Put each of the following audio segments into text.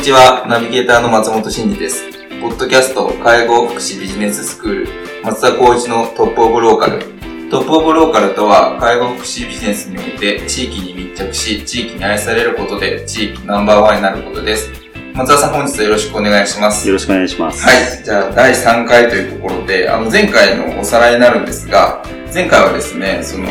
にちは、ナビゲーターの松本慎二です。ポッドキャスト介護福祉ビジネススクール松田光一のトップオブローカル。トップオブローカルとは介護福祉ビジネスにおいて地域に密着し、地域に愛されることで地域ナンバーワンになることです。松田さん本日はよろしくお願いします。よろしくお願いします。はい。じゃあ第3回というところで、あの前回のおさらいになるんですが、前回はですね、その、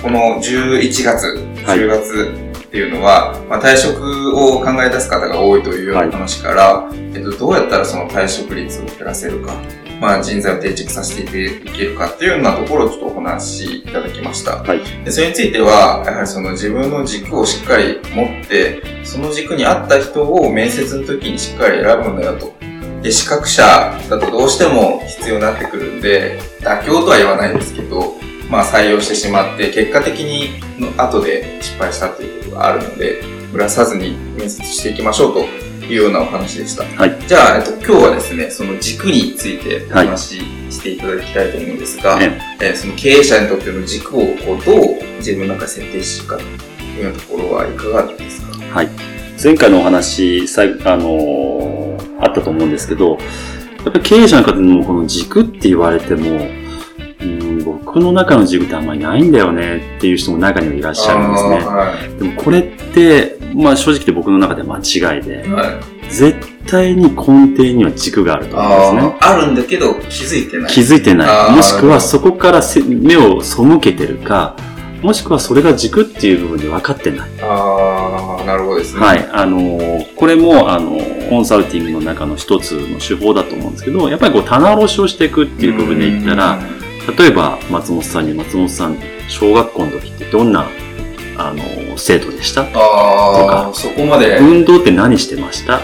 この11月、10月、っていうのは、まあ、退職を考え出す方が多いというような話から、はい、えっと、どうやったらその退職率を減らせるか、まあ、人材を定着させていけるかっていうようなところをちょっとお話しいただきました。はい、でそれについては、やはりその自分の軸をしっかり持って、その軸に合った人を面接の時にしっかり選ぶんだよと。で、資格者だとどうしても必要になってくるんで、妥協とは言わないんですけど、まあ採用してしまって、結果的に後で失敗したっていうことがあるので、ぶらさずに面接していきましょうというようなお話でした。はい。じゃあ、えっと、今日はですね、その軸についてお話ししていただきたいと思うんですが、はい、えー、その経営者にとっての軸をこうどう自分の中で設定するかというようなところはいかがですか？はい。前回のお話、さあのー、あったと思うんですけど、やっぱり経営者の方にもこの軸って言われても、僕の中の軸ってあんまりないんだよねっていう人も中にはいらっしゃるんですね。はい、でもこれって、まあ正直で僕の中で間違いで、はい、絶対に根底には軸があると思うんですね。あるんだけど気づいてない。気づいてない。もしくはそこから目を背けてるか、もしくはそれが軸っていう部分で分かってない。ああ、なるほどですね。はい。あの、これも、あの、コンサルティングの中の一つの手法だと思うんですけど、やっぱりこう棚卸しをしていくっていう部分で言ったら、例えば松本さんに松本さん、小学校の時ってどんな、あの、生徒でした？とか、そこまで。運動って何してました？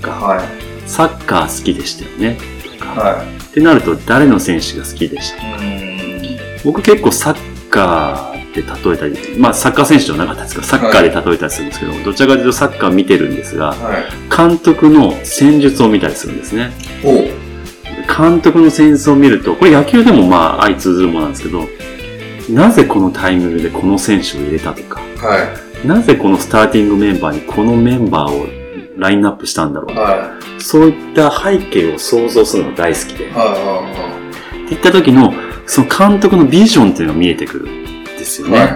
とか、はい、サッカー好きでしたよね？とか、はい、ってなると誰の選手が好きでした？僕結構サッカーで例えたり、まあサッカー選手じゃなかったですけど、サッカーで例えたりするんですけど、はい、どちらかというとサッカー見てるんですが、監督の戦術を見たりするんですね。監督の戦術を見ると、これ野球でもまあ相通ずるものなんですけど、なぜこのタイミングでこの選手を入れたとか、はい、なぜこのスターティングメンバーにこのメンバーをラインナップしたんだろうとか、はい、そういった背景を想像するのが大好きで、はいっていった時の、その監督のビジョンっていうのが見えてくるんですよね。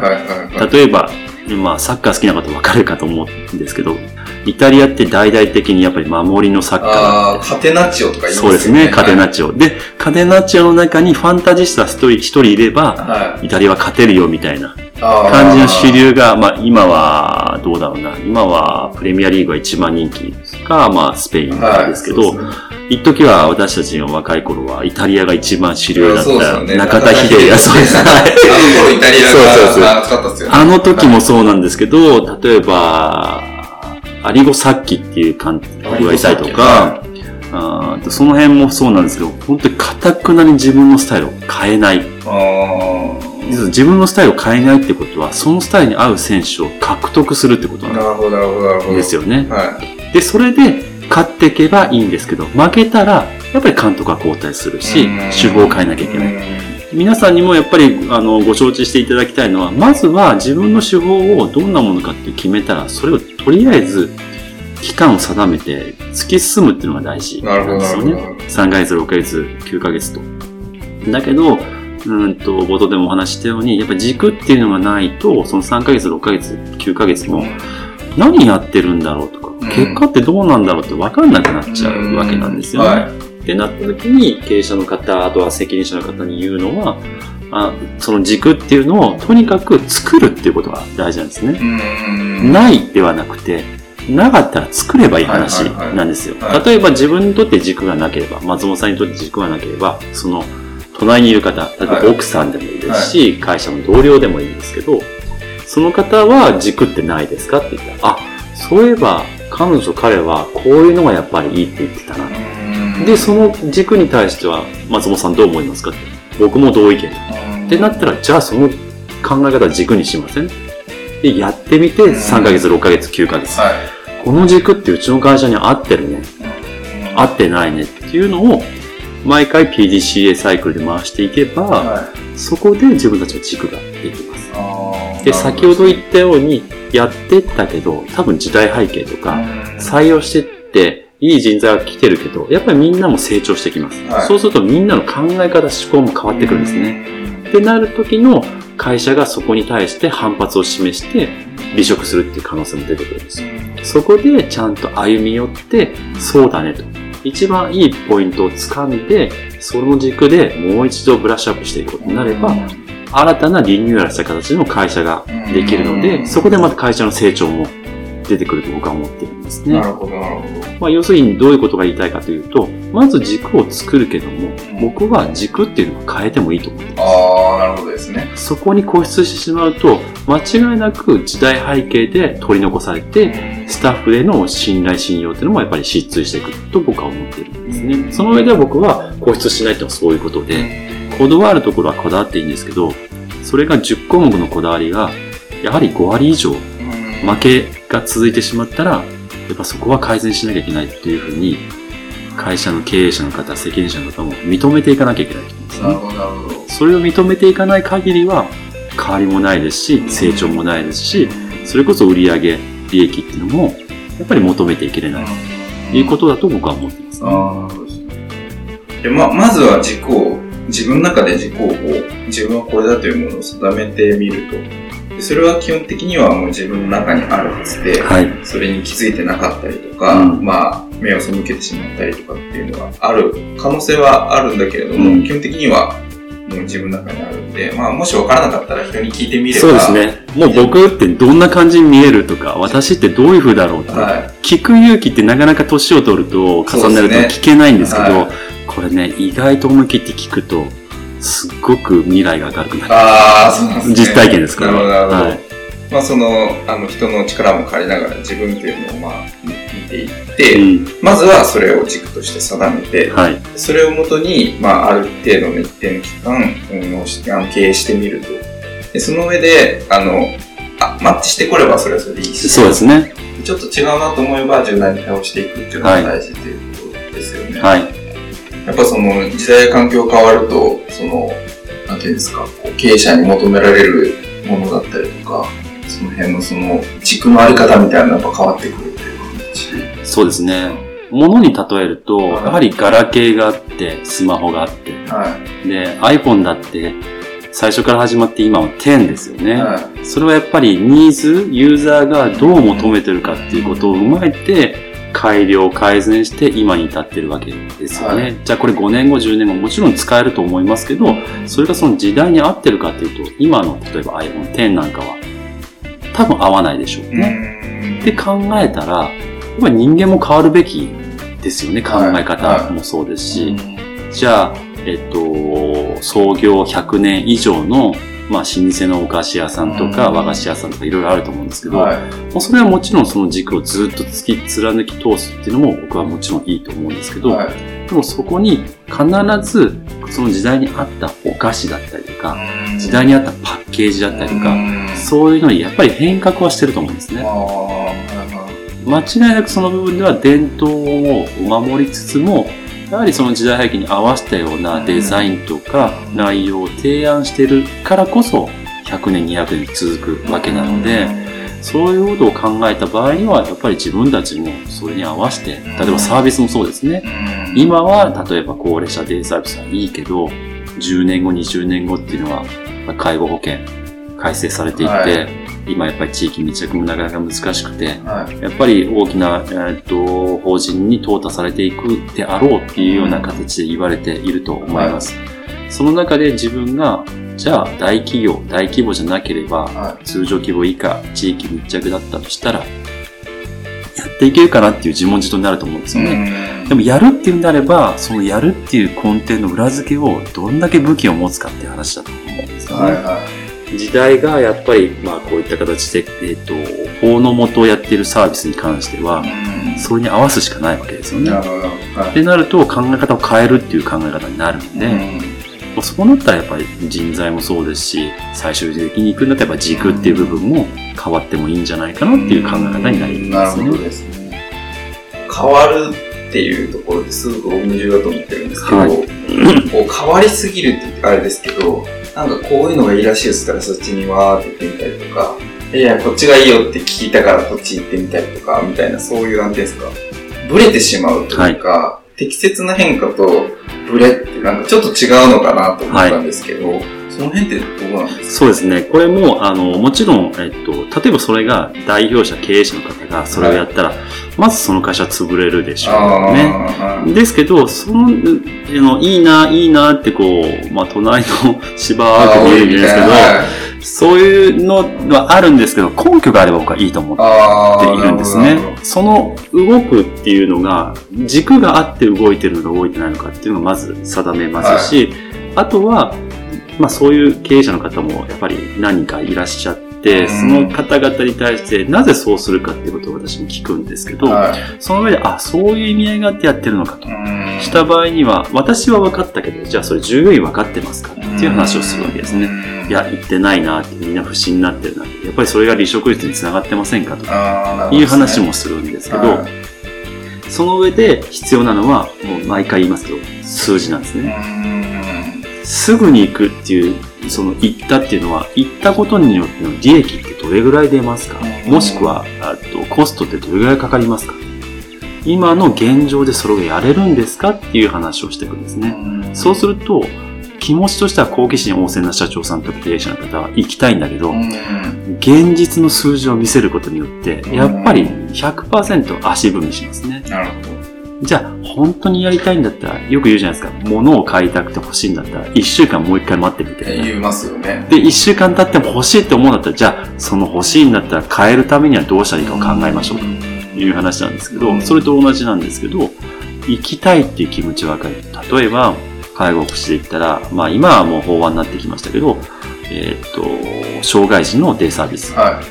例えば、まあ、サッカー好きな方わかるかと思うんですけど、イタリアって大々的にやっぱり守りのサッカーああ、カテナッチオとか言いますね。そうですね、カテナッチオ。で、カテナッチオの中にファンタジスタ一人一人いれば、はい、イタリアは勝てるよみたいな感じの主流が、まあ今は、どうだろうな、今はプレミアリーグは一番人気か、まあスペインですけど、はい一時は私たちの若い頃はイタリアが一番主流だった。ね、中田秀がそうです。あの頃イタリアが熱かったですよね。あの時もそうなんですけど、例えば、アリゴサッキっていう監督がいたりとか、あその辺もそうなんですけど、本当に堅くなに自分のスタイルを変えない。自分のスタイルを変えないってことは、そのスタイルに合う選手を獲得するってことなんですよね。はい、で、それで勝っていけばいいんですけど、負けたら、やっぱり監督は交代するし、手法を変えなきゃいけない。皆さんにもやっぱりあのご承知していただきたいのは、まずは自分の手法をどんなものかって決めたら、それをとりあえず期間を定めて突き進むっていうのが大事なんですよね。3ヶ月、6ヶ月、9ヶ月と。だけど、うんと、冒頭でもお話したように、やっぱ軸っていうのがないと、その3ヶ月、6ヶ月、9ヶ月も、何やってるんだろうとか、結果ってどうなんだろうって分かんなくなっちゃうわけなんですよね。はい、ってなった時に、経営者の方、あとは責任者の方に言うのは、あその軸っていうのをとにかく作るっていうことが大事なんですね。ないではなくて、なかったら作ればいい話なんですよ。例えば自分にとって軸がなければ、松本さんにとって軸がなければ、その隣にいる方、例えば奥さんでもいいですし、会社の同僚でもいいんですけど、その方は軸ってないですかって言ったら、あ、そういえば彼女彼はこういうのがやっぱりいいって言ってたな。で、その軸に対しては松本さんどう思いますか？って。僕も同意見。ってなったら、じゃあその考え方軸にしません？で、やってみて3ヶ月、6ヶ月、9ヶ月。はい、この軸ってうちの会社に合ってるね。合ってないねっていうのを毎回 PDCA サイクルで回していけば、はい、そこで自分たちの軸ができます。で、先ほど言ったように、やってったけど、多分時代背景とか、採用してって、いい人材が来てるけど、やっぱりみんなも成長してきます。はい、そうするとみんなの考え方、思考も変わってくるんですね。ってなる時の会社がそこに対して反発を示して離職するっていう可能性も出てくるんですよ。そこでちゃんと歩み寄って、そうだねと。一番いいポイントをつかんで、その軸でもう一度ブラッシュアップしていくことになれば、新たなリニューアルした形の会社ができるので、そこでまた会社の成長も出てくると僕は思ってるんですね。なるほど、なるほど。まあ、要するにどういうことが言いたいかというと、まず軸を作るけども、僕は軸っていうのは変えてもいいと思ってます。ああ、なるほどですね。そこに固執してしまうと、間違いなく時代背景で取り残されて、スタッフへの信頼信用っていうのもやっぱり失墜していくと僕は思ってるんですね。その上では僕は固執しないっていうのはそういうことで、こだわるところはこだわっていいんですけど、それが10項目のこだわりが、やはり5割以上負けが続いてしまったら、やっぱそこは改善しなきゃいけないっていうふうに、会社の経営者の方、責任者の方も認めていかなきゃいけないと思うんですね。なるほど、なるほど。それを認めていかない限りは、変わりもないですし、成長もないですし、それこそ売上利益っていうのも、やっぱり求めていけれないということだと僕は思ってます、ね。あでままずは軸を、自分の中で軸を自分はこれだというものを定めてみると。それは基本的にはもう自分の中にあるはずで、はい、それに気づいてなかったりとか、うん、まあ、目を背けてしまったりとかっていうのはある可能性はあるんだけれども、うん、基本的にはもう自分の中にあるんで、まあ、もし分からなかったら人に聞いてみれば。そうですね。もう僕ってどんな感じに見えるとか、私ってどういう風だろうとか、はい、聞く勇気ってなかなか年を取ると、重ねると聞けないんですけど、ねはい、これね、意外と思い切って聞くと、すっごく未来が明るくなる。ああ、そうですね。実体験ですから。なるほど、なるほど。はいまあ、そのあの人の力も借りながら自分っていうのをまあ見ていって、うん、まずはそれを軸として定めて、はい、それをもとに、まあ、ある程度の一定の期間、うん、あの経営してみるとでその上であのあマッチしてこればそれはそれでいいしそうですねちょっと違うなと思えば柔軟に対応していくっていうのが大事ということですよね、はい、やっぱその時代や環境変わるとそのなんていうんですかこう経営者に求められるものだったりとかその辺のその軸のあり方みたいなのがやっぱ変わってくるっていう感じ。そうですね。ものに例えると、やはりガラケーがあって、スマホがあって、はい、で、iPhone だって、最初から始まって今は10ですよね、はい、それはやっぱりニーズ、ユーザーがどう求めてるかっていうことを踏まえて、改良、改善して今に至ってるわけですよね。はい、じゃあこれ5年後、10年後もちろん使えると思いますけど、それがその時代に合ってるかっていうと、今の例えば iPhone X なんかは多分合わないでしょうね。って考えたら、やっぱり人間も変わるべきですよね、考え方もそうですし。じゃあ、えっと、創業100年以上の、まあ、老舗のお菓子屋さんとか和菓子屋さんとかいろいろあると思うんですけど、はい、もうそれはもちろんその軸をずっと突き貫き通すっていうのも僕はもちろんいいと思うんですけど、はい、でもそこに必ずその時代に合ったお菓子だったりとか、時代に合ったパッケージだったりとか、そういうのにやっぱり変革はしてると思うんですね。間違いなくその部分では伝統を守りつつも、やはりその時代背景に合わせたようなデザインとか内容を提案してるからこそ100年200年続くわけなので、そういうことを考えた場合には、やっぱり自分たちもそれに合わせて、例えばサービスもそうですね。今は、例えば高齢者デイサービスはいいけど、10年後、20年後っていうのは、介護保険改正されていって、はい、今やっぱり地域密着もなかなか難しくて、はい、やっぱり大きな、えー、っと法人に淘汰されていくであろうっていうような形で言われていると思います。はい、その中で自分がじゃあ大企業、大規模じゃなければ、はい、通常規模以下、地域密着だったとしたら、やっていけるかなっていう自問自答になると思うんですよね。でもやるっていうんであれば、そのやるっていう根底の裏付けをどんだけ武器を持つかっていう話だと思うんですよね。はいはい時代がやっぱり、まあこういった形で、えっ、ー、と、法の元をやっているサービスに関しては、それに合わすしかないわけですよね。なるほど。はい、ってなると考え方を変えるっていう考え方になるんで、うそうなったらやっぱり人材もそうですし、最終的に行くんだったらやっぱ軸っていう部分も変わってもいいんじゃないかなっていう考え方になりますね。なるほどですね。変わるっていうところですごく大矛盾だと思ってるんですけど、はい、こう変わりすぎるってあれですけど、なんかこういうのがいいらしいですからそっちにわーって行ってみたりとか、いや、こっちがいいよって聞いたからこっち行ってみたりとか、みたいな、そういう、なんていうんですか、ブレてしまうというか、はい、適切な変化とブレってなんかちょっと違うのかなと思ったんですけど、はい。その辺ってどうなんですか？そうですね。これも、あの、もちろん、えっと、例えばそれが代表者、経営者の方がそれをやったら、はい、まずその会社は潰れるでしょうね。ですけど、その、のいいな、いいなってこう、まあ、隣の 芝は見えるんですけど、そういうのはあるんですけど、根拠があれば僕はいいと思っているんですね。その動くっていうのが、軸があって動いてるのか動いてないのかっていうのをまず定めますし、はい、あとは、まあそういう経営者の方もやっぱり何人かいらっしゃって、その方々に対してなぜそうするかっていうことを私も聞くんですけど、はい、その上で、あ、そういう意味合いがあってやってるのかと。した場合には、私は分かったけど、じゃあそれ従業員分かってますかっていう話をするわけですね。いや、言ってないなって、みんな不審になってるなって、やっぱりそれが離職率につながってませんかと。いう話もするんですけど、その上で必要なのは、もう毎回言いますけど、数字なんですね。すぐに行くっていう、その行ったっていうのは、行ったことによっての利益ってどれぐらい出ますか？もしくは、あとコストってどれぐらいかかりますか？今の現状でそれがやれるんですか？っていう話をしていくんですね。そうすると、気持ちとしては好奇心旺盛な社長さんと経営者の方は行きたいんだけど、現実の数字を見せることによって、やっぱり100%足踏みしますね。なるほど。じゃあ、本当にやりたいんだったら、よく言うじゃないですか。物を買いたくて欲しいんだったら、一週間もう一回待ってみて。言いますよね。で、一週間経っても欲しいって思うんだったら、じゃあ、その欲しいんだったら変えるためにはどうしたらいいかを考えましょうという話なんですけど、それと同じなんですけど、行きたいっていう気持ちわかる。例えば、介護福祉で言ったら、まあ今はもう法案になってきましたけど、えっ、と、障害児のデイサービス。は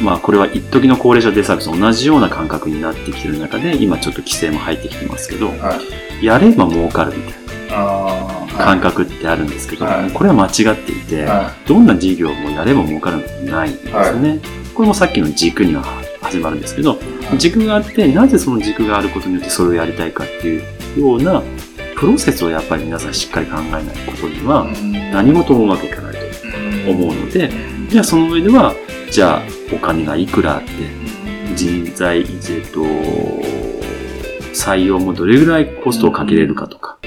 い。まあこれは一時の高齢者デイサービスと同じような感覚になってきてる中で、今ちょっと規制も入ってきてますけど、はい、やれば儲かるみたいな感覚ってあるんですけど、はい、これは間違っていて、はい、どんな事業もやれば儲かるのないんですよね。これもさっきの軸には始まるんですけど、軸があって、なぜその軸があることによってそれをやりたいかっていうようなプロセスをやっぱり皆さんしっかり考えないことには何事もうまくいかないと思うので、じゃあその上では、じゃあお金がいくらあって、人材、えっと、採用もどれぐらいコストをかけれるかとか、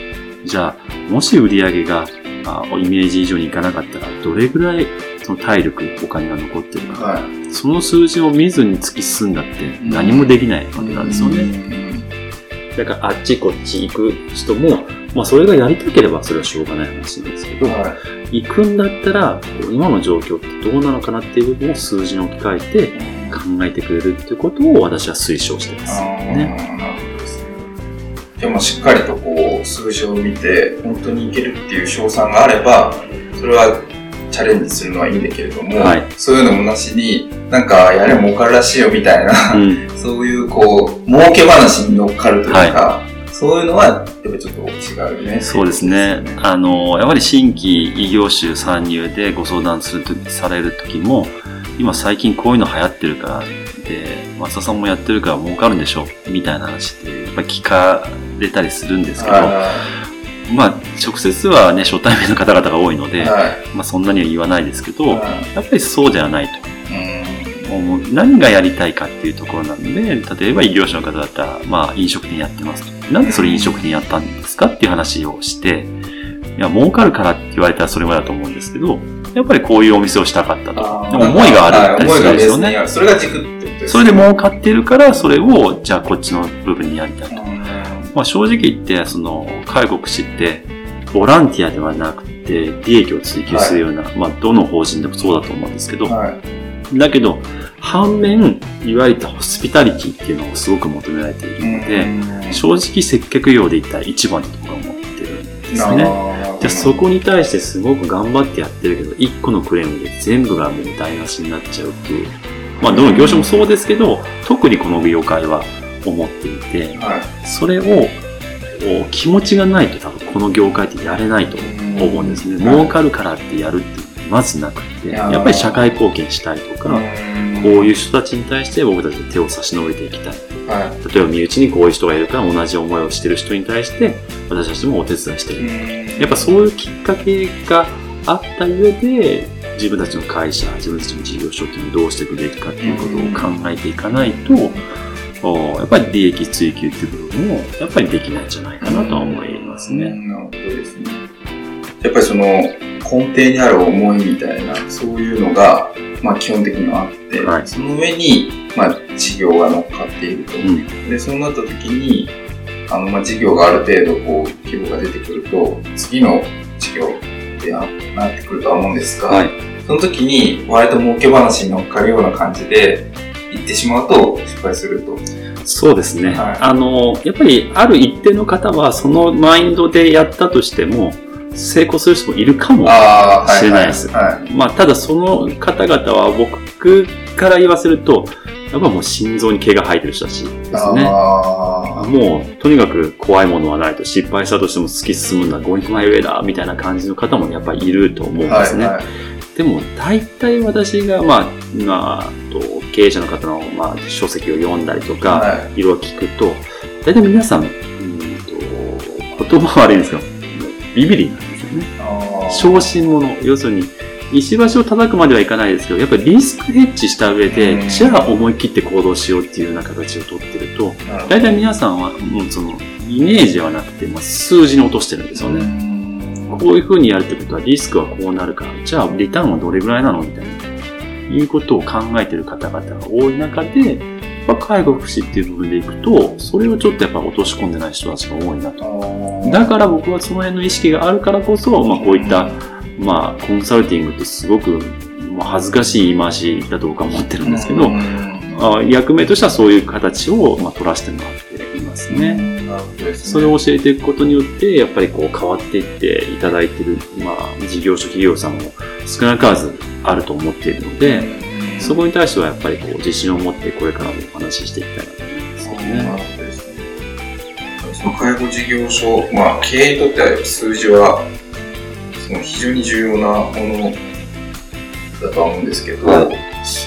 じゃあ、もし売り上げがあイメージ以上にいかなかったら、どれぐらいその体力、お金が残ってるか、はい、その数字を見ずに突き進んだって何もできないわけなんですよね。だからあっちこっち行く人も、まあそれがやりたければそれはしょうがない話ですけど、はい、行くんだったら、今の状況ってどうなのかなっていう部分を数字に置き換えて考えてくれるっていうことを私は推奨してます、ね。なるほどですね。でもしっかりとこう数字を見て本当にいけるっていう賞賛があれば、それはチャレンジするのはいいんだけれども、はい、そういうのもなしに、なんかやれ儲かるらしいよみたいな、うん、そういうこう、儲け話に乗っかるというか、はい、そういうのは、やっぱりちょっと違うね。そうですね。あの、やはり新規異業種参入でご相談するとされる時も、今最近こういうの流行ってるから、で、松田さんもやってるから儲かるんでしょみたいな話って、やっぱり聞かれたりするんですけど、まあ、直接はね、初対面の方々が多いので、はい、まあ、そんなには言わないですけど、やっぱりそうではないと。もう何がやりたいかっていうところなんで、例えば異業種の方だったら、まあ、飲食店やってますと。なんでそれ飲食店やったんですかっていう話をして、いや、儲かるからって言われたらそれまでだと思うんですけど、やっぱりこういうお店をしたかったと。でも思いがあるったりするんですよね。それが軸ってことですそれで儲かってるから、それを、じゃあこっちの部分にやりたいと。まあ、正直言って、その、介護士って、ボランティアではなくて、利益を追求するような、はい、まあ、どの法人でもそうだと思うんですけど、はい、だけど、反面、いわゆるホスピタリティっていうのをすごく求められているので、正直接客業で言ったら一番だと僕は思ってるんですね。じゃそこに対してすごく頑張ってやってるけど、一個のクレームで全部がもう台無しになっちゃうっていう。まあ、どの業種もそうですけど、特にこの業界は思っていて、はい、それを気持ちがないと多分この業界ってやれないと思うんですね。儲かるからってやるっていうまずなくて、やっぱり社会貢献したいとか、こういう人たちに対して僕たち手を差し伸べていきたい。はい、例えば身内にこういう人がいるから同じ思いをしてる人に対して私たちもお手伝いしていく。やっぱそういうきっかけがあった上で自分たちの会社、自分たちの事業所っていうのをどうしていくべきかっていうことを考えていかないと、やっぱり利益追求っていう部分も、やっぱりできないんじゃないかなとは思いますね。なるほどですね。やっぱりその根底にある思いみたいな、そういうのが、まあ基本的にはあって、はい、その上に、まあ事業が乗っかっていると。うん、で、そうなった時に、あの、まあ事業がある程度こう、規模が出てくると、次の事業ってなってくるとは思うんですが、はい、その時に割と儲け話に乗っかるような感じで、行ってしまうと失敗すると。そうですね。はい、あの、やっぱりある一定の方はそのマインドでやったとしても、成功する人もいるかもしれないです。はいはいはい、まあ、ただその方々は僕から言わせると、やっぱもう心臓に毛が生えてる人たちですね。もう、とにかく怖いものはないと、失敗したとしても突き進むんだ、ゴングマイウェイだ、みたいな感じの方もやっぱりいると思うんですね。はいはいでも、大体私が、まあ、まあ、と経営者の方の、まあ、書籍を読んだりとか、はい、いろいろ聞くと、大体皆さん、うんと言葉悪いんですけど、ビビリなんですよね。小心者。要するに、石橋を叩くまではいかないですけど、やっぱりリスクヘッジした上で、じゃあ思い切って行動しようっていうような形をとってると、大体皆さんは、もうその、イメージではなくて、まあ、数字に落としてるんですよね。こういう風にやるってことはリスクはこうなるから、じゃあリターンはどれぐらいなのみたいな、いうことを考えてる方々が多い中で、まあ、介護福祉っていう部分でいくと、それをちょっとやっぱ落とし込んでない人たちが多いなと。だから僕はその辺の意識があるからこそ、まあこういった、まあコンサルティングってすごく、まあ、恥ずかしい言い回しだと僕は思ってるんですけど、あ役目としてはそういう形を、まあ、取らせてもらっていますね。ね、それを教えていくことによって、やっぱりこう変わっていっていただいている、まあ、事業所企業さんも少なからずあると思っているので、そこに対してはやっぱりこう自信を持ってこれからもお話ししていきたいなと思いますね。その介護事業所、まあ、経営にとっては数字はその非常に重要なものだとは思うんですけど、はい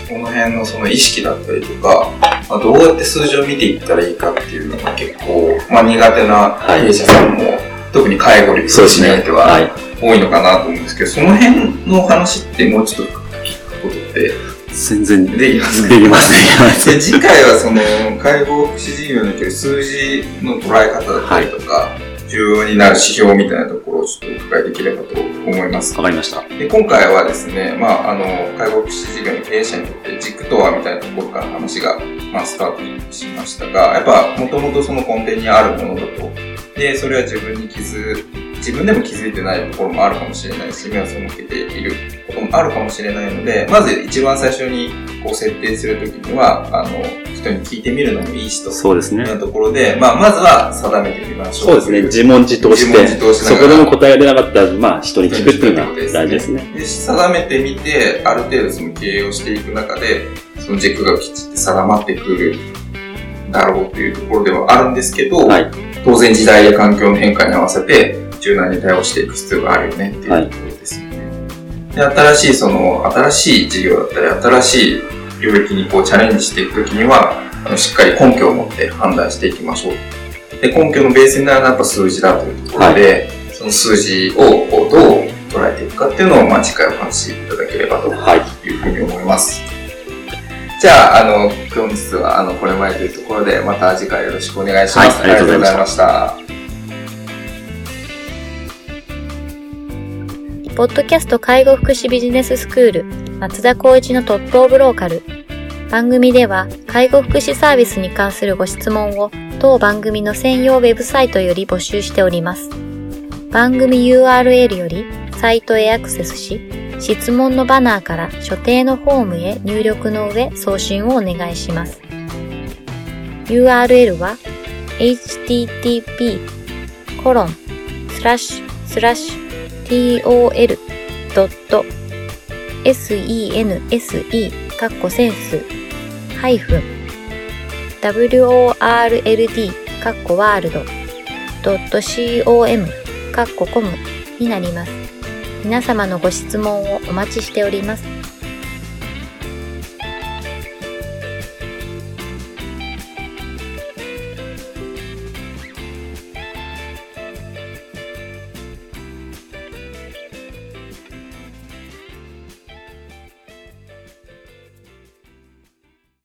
この辺のその意識だったりとか、まあ、どうやって数字を見ていったらいいかっていうのが結構、まあ、苦手な経営者さんも、はい、特に介護にそうしない人は多いのかなと思うんですけど、その辺の話ってもうちょっと聞くことって全然。できますね。できます。ね。で次回はその介護福祉事業における数字の捉え方だったりとか、はい重要になる指標みたいなところをちょっとお伺いできればと思います。わかりました。で今回はですね、まあ、あの、介護福祉事業の経営者にとって軸とはみたいなところから話が、まあ、スタートしましたが、やっぱ、もともとその根底にあるものだと。で、それは自分に気づ、自分でも気づいてないところもあるかもしれないし、目を背けていることもあるかもしれないので、まず一番最初にこう設定するときには、あの、人に聞いてみるのもいいしと。そうですね。いうところで、まあ、まずは定めてみましょう。そうですね。自問自答して、自問自答しそこでも答えが出なかったら、まあ、人に聞くっていうのが大事ですね。で定めてみて、ある程度その経営をしていく中で、その軸がきちっと定まってくるだろうというところではあるんですけど、はい、当然時代や環境の変化に合わせて、柔軟に対応していく必要があるよねっていうところですよね。はい、で新しいその、新しい事業だったり、新しい領域にこうチャレンジしていくときには、あのしっかり根拠を持って判断していきましょう。で、根拠のベースになるのはやっぱ数字だというところで、はい、その数字をこうどう捉えていくかっていうのを、まあ、次回お話しいただければというふうに思います。はい、じゃあ、あの、今日はあのこれまでというところで、また次回よろしくお願いします。はい、ありがとうございました。ポッドキャスト介護福祉ビジネススクール松田光一のトップオブローカル。番組では介護福祉サービスに関するご質問を当番組の専用ウェブサイトより募集しております。番組 URL よりサイトへアクセスし、質問のバナーから所定のフォームへ入力の上送信をお願いします。URL は http コロンスラッシュスラッシュ tol.sense カッコセンスハイフン world カッコワールド .com カッココムになります。皆様のご質問をお待ちしております。